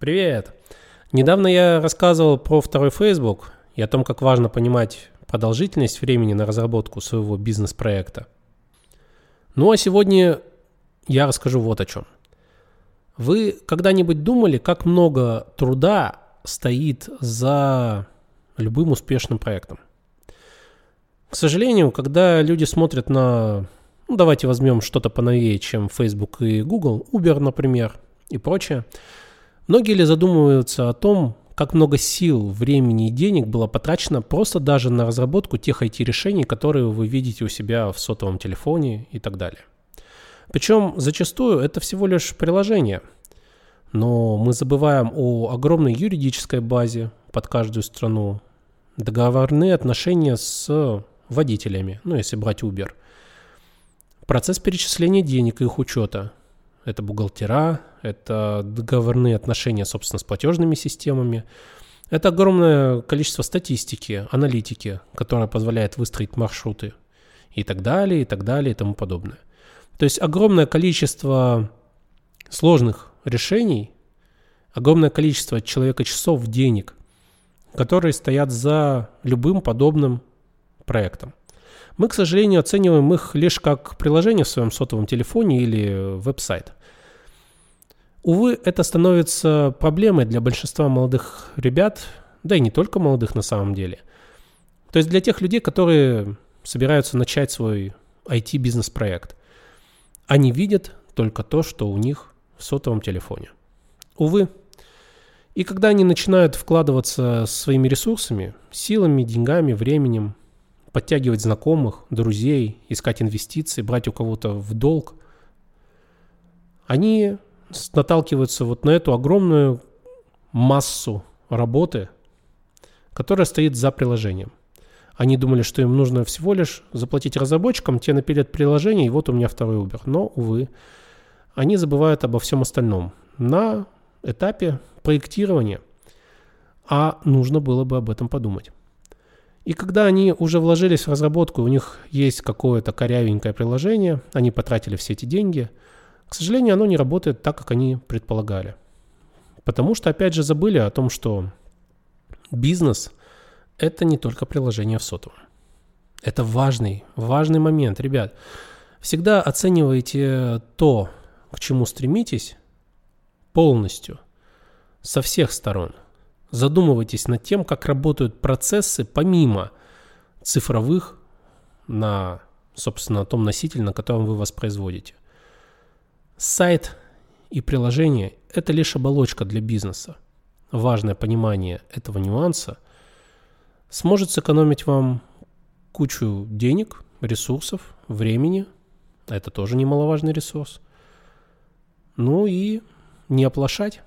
Привет! Недавно я рассказывал про второй Facebook и о том, как важно понимать продолжительность времени на разработку своего бизнес-проекта. Ну а сегодня я расскажу вот о чем. Вы когда-нибудь думали, как много труда стоит за любым успешным проектом? К сожалению, когда люди смотрят на, ну, давайте возьмем что-то поновее, чем Facebook и Google, Uber, например, и прочее, многие ли задумываются о том, как много сил, времени и денег было потрачено просто даже на разработку тех IT-решений, которые вы видите у себя в сотовом телефоне и так далее. Причем зачастую это всего лишь приложение. Но мы забываем о огромной юридической базе под каждую страну, договорные отношения с водителями, ну если брать Uber. Процесс перечисления денег и их учета. Это бухгалтера, это договорные отношения, собственно, с платежными системами. Это огромное количество статистики, аналитики, которая позволяет выстроить маршруты и так далее, и так далее, и тому подобное. То есть огромное количество сложных решений, огромное количество человека часов, денег, которые стоят за любым подобным проектом. Мы, к сожалению, оцениваем их лишь как приложение в своем сотовом телефоне или веб-сайт. Увы, это становится проблемой для большинства молодых ребят, да и не только молодых на самом деле. То есть для тех людей, которые собираются начать свой IT-бизнес-проект. Они видят только то, что у них в сотовом телефоне. Увы. И когда они начинают вкладываться своими ресурсами, силами, деньгами, временем, подтягивать знакомых, друзей, искать инвестиции, брать у кого-то в долг, они наталкиваются вот на эту огромную массу работы, которая стоит за приложением. Они думали, что им нужно всего лишь заплатить разработчикам, те напилят приложение, и вот у меня второй Uber. Но, увы, они забывают обо всем остальном на этапе проектирования. А нужно было бы об этом подумать. И когда они уже вложились в разработку, у них есть какое-то корявенькое приложение, они потратили все эти деньги, к сожалению, оно не работает так, как они предполагали. Потому что, опять же, забыли о том, что бизнес – это не только приложение в сотовом. Это важный, важный момент, ребят. Всегда оценивайте то, к чему стремитесь, полностью, со всех сторон – Задумывайтесь над тем, как работают процессы помимо цифровых на, собственно, том носителе, на котором вы воспроизводите. Сайт и приложение – это лишь оболочка для бизнеса. Важное понимание этого нюанса сможет сэкономить вам кучу денег, ресурсов, времени. Это тоже немаловажный ресурс. Ну и не оплошать.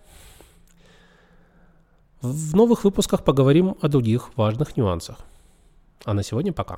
В новых выпусках поговорим о других важных нюансах. А на сегодня пока.